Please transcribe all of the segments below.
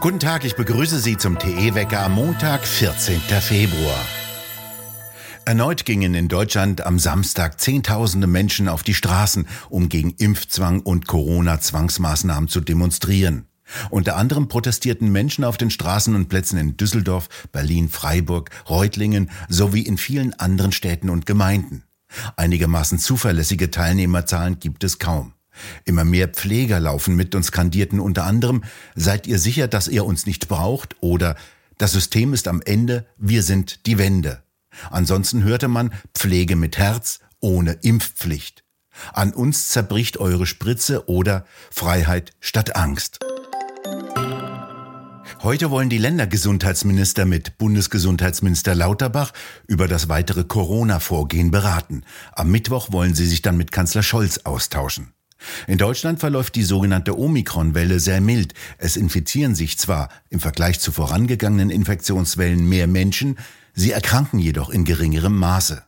Guten Tag, ich begrüße Sie zum TE-Wecker am Montag, 14. Februar. Erneut gingen in Deutschland am Samstag Zehntausende Menschen auf die Straßen, um gegen Impfzwang und Corona-Zwangsmaßnahmen zu demonstrieren. Unter anderem protestierten Menschen auf den Straßen und Plätzen in Düsseldorf, Berlin, Freiburg, Reutlingen sowie in vielen anderen Städten und Gemeinden. Einigermaßen zuverlässige Teilnehmerzahlen gibt es kaum. Immer mehr Pfleger laufen mit und skandierten unter anderem, seid ihr sicher, dass ihr uns nicht braucht? Oder das System ist am Ende, wir sind die Wende. Ansonsten hörte man Pflege mit Herz, ohne Impfpflicht. An uns zerbricht eure Spritze oder Freiheit statt Angst. Heute wollen die Ländergesundheitsminister mit Bundesgesundheitsminister Lauterbach über das weitere Corona-Vorgehen beraten. Am Mittwoch wollen sie sich dann mit Kanzler Scholz austauschen. In Deutschland verläuft die sogenannte Omikron-Welle sehr mild. Es infizieren sich zwar im Vergleich zu vorangegangenen Infektionswellen mehr Menschen, sie erkranken jedoch in geringerem Maße.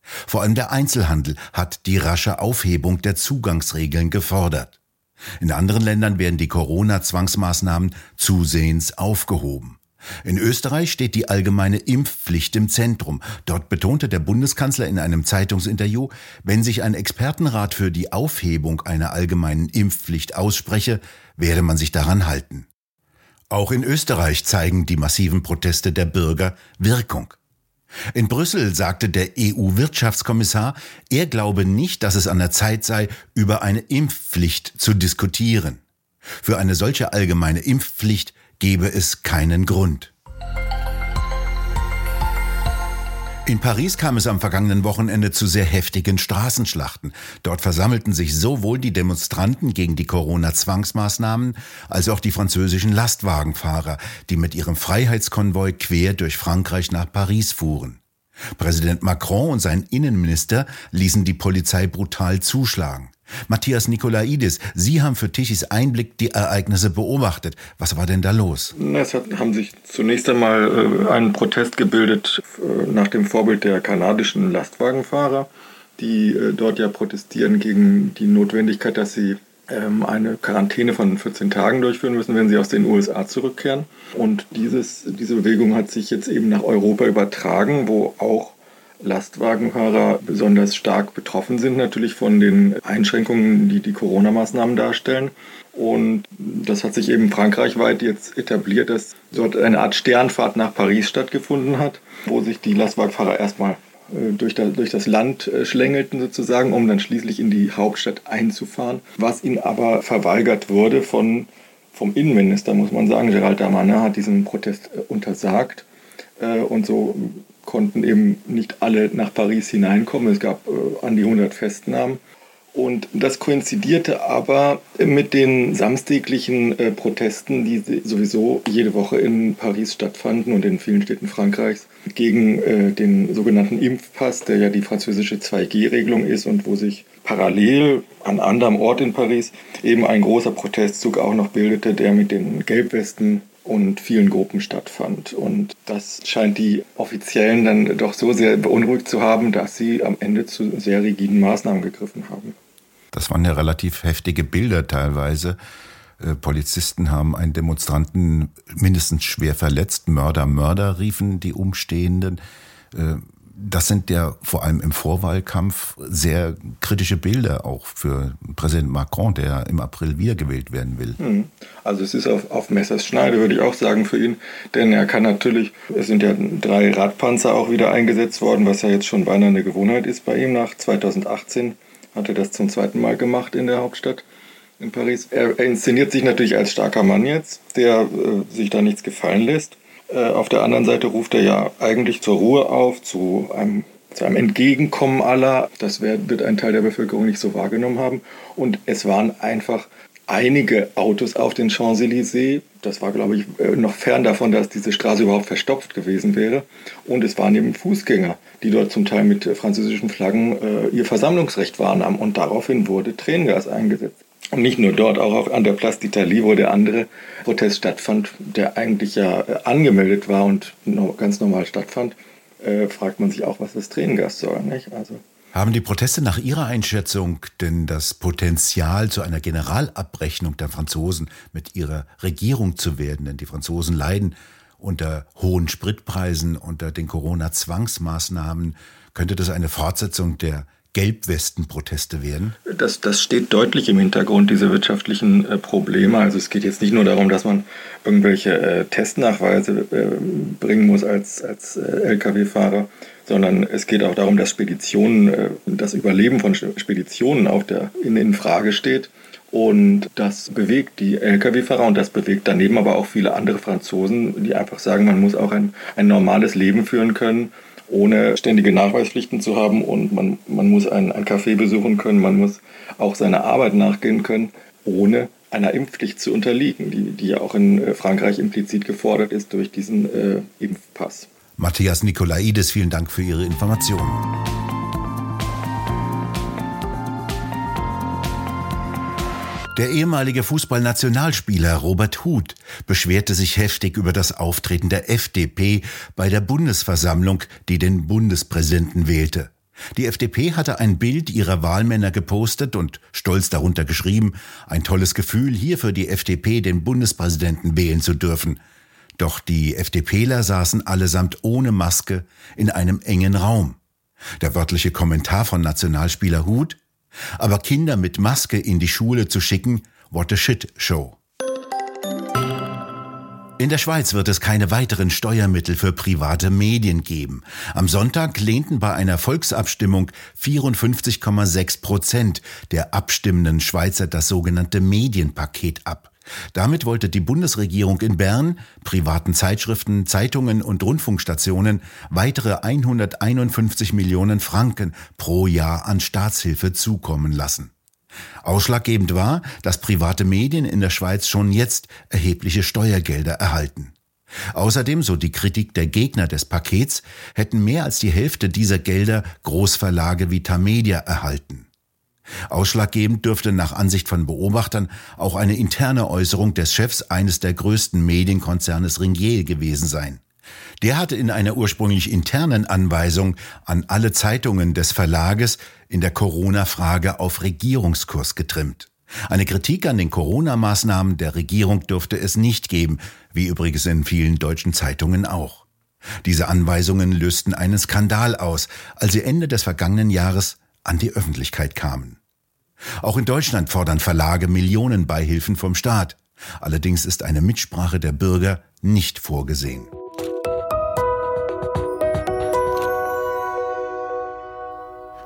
Vor allem der Einzelhandel hat die rasche Aufhebung der Zugangsregeln gefordert. In anderen Ländern werden die Corona-Zwangsmaßnahmen zusehends aufgehoben. In Österreich steht die allgemeine Impfpflicht im Zentrum. Dort betonte der Bundeskanzler in einem Zeitungsinterview, wenn sich ein Expertenrat für die Aufhebung einer allgemeinen Impfpflicht ausspreche, werde man sich daran halten. Auch in Österreich zeigen die massiven Proteste der Bürger Wirkung. In Brüssel sagte der EU-Wirtschaftskommissar, er glaube nicht, dass es an der Zeit sei, über eine Impfpflicht zu diskutieren. Für eine solche allgemeine Impfpflicht gebe es keinen Grund. In Paris kam es am vergangenen Wochenende zu sehr heftigen Straßenschlachten. Dort versammelten sich sowohl die Demonstranten gegen die Corona-Zwangsmaßnahmen als auch die französischen Lastwagenfahrer, die mit ihrem Freiheitskonvoi quer durch Frankreich nach Paris fuhren. Präsident Macron und sein Innenminister ließen die Polizei brutal zuschlagen. Matthias Nikolaidis, Sie haben für Tichys Einblick die Ereignisse beobachtet. Was war denn da los? Es hat, haben sich zunächst einmal äh, einen Protest gebildet äh, nach dem Vorbild der kanadischen Lastwagenfahrer, die äh, dort ja protestieren gegen die Notwendigkeit, dass sie ähm, eine Quarantäne von 14 Tagen durchführen müssen, wenn sie aus den USA zurückkehren. Und dieses, diese Bewegung hat sich jetzt eben nach Europa übertragen, wo auch Lastwagenfahrer besonders stark betroffen sind, natürlich von den Einschränkungen, die die Corona-Maßnahmen darstellen. Und das hat sich eben frankreichweit jetzt etabliert, dass dort eine Art Sternfahrt nach Paris stattgefunden hat, wo sich die Lastwagenfahrer erstmal äh, durch, das Land äh, schlängelten sozusagen, um dann schließlich in die Hauptstadt einzufahren, was ihnen aber verweigert wurde von, vom Innenminister, muss man sagen. Gerald Damanin hat diesen Protest äh, und so konnten eben nicht alle nach Paris hineinkommen. Es gab äh, an die 100 Festnahmen. Und das koinzidierte aber mit den samstäglichen äh, Protesten, die sowieso jede Woche in Paris stattfanden und in vielen Städten Frankreichs gegen äh, den sogenannten Impfpass, der ja die französische 2G-Regelung ist und wo sich parallel an anderem Ort in Paris eben ein großer Protestzug auch noch bildete, der mit den Gelbwesten und vielen Gruppen stattfand. Und das scheint die Offiziellen dann doch so sehr beunruhigt zu haben, dass sie am Ende zu sehr rigiden Maßnahmen gegriffen haben. Das waren ja relativ heftige Bilder teilweise. Äh, Polizisten haben einen Demonstranten mindestens schwer verletzt. Mörder, Mörder riefen die Umstehenden. Das sind ja vor allem im Vorwahlkampf sehr kritische Bilder auch für Präsident Macron, der im April wiedergewählt werden will. Hm. Also es ist auf, auf Messers Schneide, würde ich auch sagen, für ihn. Denn er kann natürlich, es sind ja drei Radpanzer auch wieder eingesetzt worden, was ja jetzt schon beinahe eine Gewohnheit ist bei ihm. Nach 2018 hat er das zum zweiten Mal gemacht in der Hauptstadt in Paris. Er, er inszeniert sich natürlich als starker Mann jetzt, der äh, sich da nichts gefallen lässt. Äh, auf der anderen Seite ruft er ja eigentlich zur Ruhe auf, zu einem, zu einem Entgegenkommen aller. Das wird ein Teil der Bevölkerung nicht so wahrgenommen haben. Und es waren einfach einige Autos auf den Champs-Élysées. Das war, glaube ich, äh, noch fern davon, dass diese Straße überhaupt verstopft gewesen wäre. Und es waren eben Fußgänger, die dort zum Teil mit französischen Flaggen äh, ihr Versammlungsrecht wahrnahmen. Und daraufhin wurde Tränengas eingesetzt. Und nicht nur dort, auch an der Place d'Italie, wo der andere Protest stattfand, der eigentlich ja äh, angemeldet war und ganz normal stattfand, äh, fragt man sich auch, was das Tränengas soll. Nicht? Also Haben die Proteste nach Ihrer Einschätzung denn das Potenzial zu einer Generalabrechnung der Franzosen mit ihrer Regierung zu werden? Denn die Franzosen leiden unter hohen Spritpreisen, unter den Corona-Zwangsmaßnahmen. Könnte das eine Fortsetzung der Gelbwesten-Proteste werden? Das, das steht deutlich im Hintergrund, diese wirtschaftlichen äh, Probleme. Also es geht jetzt nicht nur darum, dass man irgendwelche äh, Testnachweise äh, bringen muss als, als äh, Lkw-Fahrer, sondern es geht auch darum, dass Speditionen, äh, das Überleben von Speditionen auf der, in, in Frage steht. Und das bewegt die Lkw-Fahrer und das bewegt daneben aber auch viele andere Franzosen, die einfach sagen, man muss auch ein, ein normales Leben führen können, ohne ständige Nachweispflichten zu haben. Und man, man muss ein, ein Café besuchen können, man muss auch seiner Arbeit nachgehen können, ohne einer Impfpflicht zu unterliegen, die, die ja auch in äh, Frankreich implizit gefordert ist durch diesen äh, Impfpass. Matthias Nikolaides, vielen Dank für Ihre Informationen. Der ehemalige Fußballnationalspieler Robert Huth beschwerte sich heftig über das Auftreten der FDP bei der Bundesversammlung, die den Bundespräsidenten wählte. Die FDP hatte ein Bild ihrer Wahlmänner gepostet und stolz darunter geschrieben, ein tolles Gefühl, hier für die FDP den Bundespräsidenten wählen zu dürfen. Doch die FDPler saßen allesamt ohne Maske in einem engen Raum. Der wörtliche Kommentar von Nationalspieler Huth, aber Kinder mit Maske in die Schule zu schicken, what a shit show. In der Schweiz wird es keine weiteren Steuermittel für private Medien geben. Am Sonntag lehnten bei einer Volksabstimmung 54,6 Prozent der abstimmenden Schweizer das sogenannte Medienpaket ab. Damit wollte die Bundesregierung in Bern privaten Zeitschriften, Zeitungen und Rundfunkstationen weitere 151 Millionen Franken pro Jahr an Staatshilfe zukommen lassen. Ausschlaggebend war, dass private Medien in der Schweiz schon jetzt erhebliche Steuergelder erhalten. Außerdem, so die Kritik der Gegner des Pakets, hätten mehr als die Hälfte dieser Gelder Großverlage wie Tamedia erhalten. Ausschlaggebend dürfte nach Ansicht von Beobachtern auch eine interne Äußerung des Chefs eines der größten Medienkonzernes Ringier gewesen sein. Der hatte in einer ursprünglich internen Anweisung an alle Zeitungen des Verlages in der Corona-Frage auf Regierungskurs getrimmt. Eine Kritik an den Corona-Maßnahmen der Regierung dürfte es nicht geben, wie übrigens in vielen deutschen Zeitungen auch. Diese Anweisungen lösten einen Skandal aus, als sie Ende des vergangenen Jahres an die Öffentlichkeit kamen. Auch in Deutschland fordern Verlage Millionen Beihilfen vom Staat. Allerdings ist eine Mitsprache der Bürger nicht vorgesehen.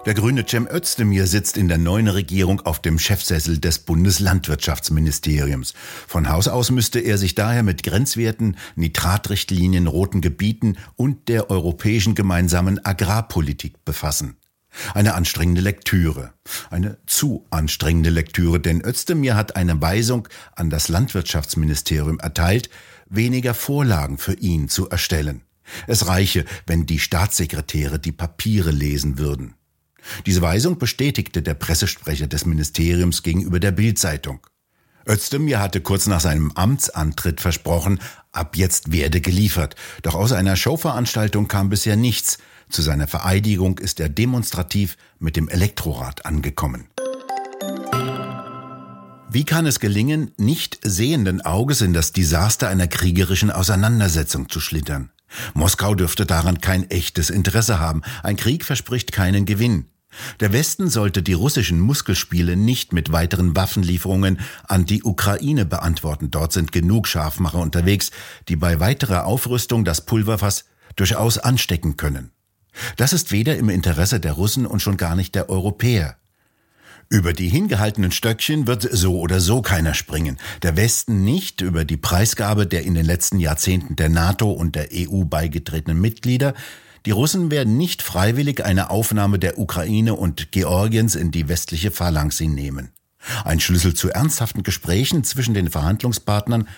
Der grüne Cem Özdemir sitzt in der neuen Regierung auf dem Chefsessel des Bundeslandwirtschaftsministeriums. Von Haus aus müsste er sich daher mit Grenzwerten, Nitratrichtlinien, roten Gebieten und der europäischen gemeinsamen Agrarpolitik befassen. Eine anstrengende Lektüre. Eine zu anstrengende Lektüre, denn Özdemir hat eine Weisung an das Landwirtschaftsministerium erteilt, weniger Vorlagen für ihn zu erstellen. Es reiche, wenn die Staatssekretäre die Papiere lesen würden. Diese Weisung bestätigte der Pressesprecher des Ministeriums gegenüber der Bildzeitung. Özdemir hatte kurz nach seinem Amtsantritt versprochen, ab jetzt werde geliefert. Doch aus einer Showveranstaltung kam bisher nichts. Zu seiner Vereidigung ist er demonstrativ mit dem Elektrorad angekommen. Wie kann es gelingen, nicht sehenden Auges in das Desaster einer kriegerischen Auseinandersetzung zu schlittern? Moskau dürfte daran kein echtes Interesse haben. Ein Krieg verspricht keinen Gewinn. Der Westen sollte die russischen Muskelspiele nicht mit weiteren Waffenlieferungen an die Ukraine beantworten. Dort sind genug Scharfmacher unterwegs, die bei weiterer Aufrüstung das Pulverfass durchaus anstecken können. Das ist weder im Interesse der Russen und schon gar nicht der Europäer. Über die hingehaltenen Stöckchen wird so oder so keiner springen. Der Westen nicht über die Preisgabe der in den letzten Jahrzehnten der NATO und der EU beigetretenen Mitglieder. Die Russen werden nicht freiwillig eine Aufnahme der Ukraine und Georgiens in die westliche Phalanx hinnehmen. Ein Schlüssel zu ernsthaften Gesprächen zwischen den Verhandlungspartnern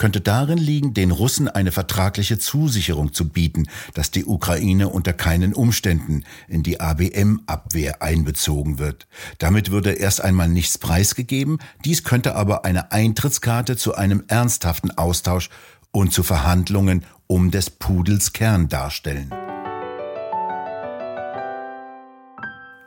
könnte darin liegen, den Russen eine vertragliche Zusicherung zu bieten, dass die Ukraine unter keinen Umständen in die ABM-Abwehr einbezogen wird. Damit würde erst einmal nichts preisgegeben, dies könnte aber eine Eintrittskarte zu einem ernsthaften Austausch und zu Verhandlungen um des Pudels Kern darstellen.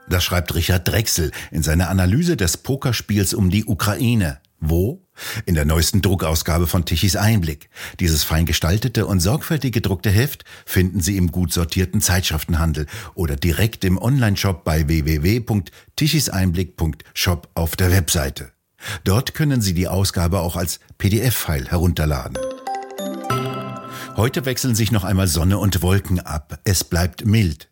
Das schreibt Richard Drechsel in seiner Analyse des Pokerspiels um die Ukraine. Wo? In der neuesten Druckausgabe von Tichys Einblick. Dieses fein gestaltete und sorgfältig gedruckte Heft finden Sie im gut sortierten Zeitschriftenhandel oder direkt im Onlineshop bei www.tichiseinblick.shop auf der Webseite. Dort können Sie die Ausgabe auch als PDF-File herunterladen. Heute wechseln sich noch einmal Sonne und Wolken ab. Es bleibt mild.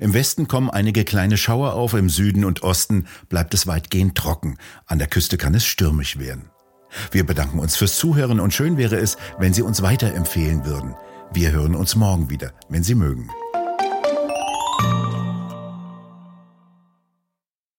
Im Westen kommen einige kleine Schauer auf, im Süden und Osten bleibt es weitgehend trocken. An der Küste kann es stürmisch werden. Wir bedanken uns fürs Zuhören und schön wäre es, wenn Sie uns weiterempfehlen würden. Wir hören uns morgen wieder, wenn Sie mögen.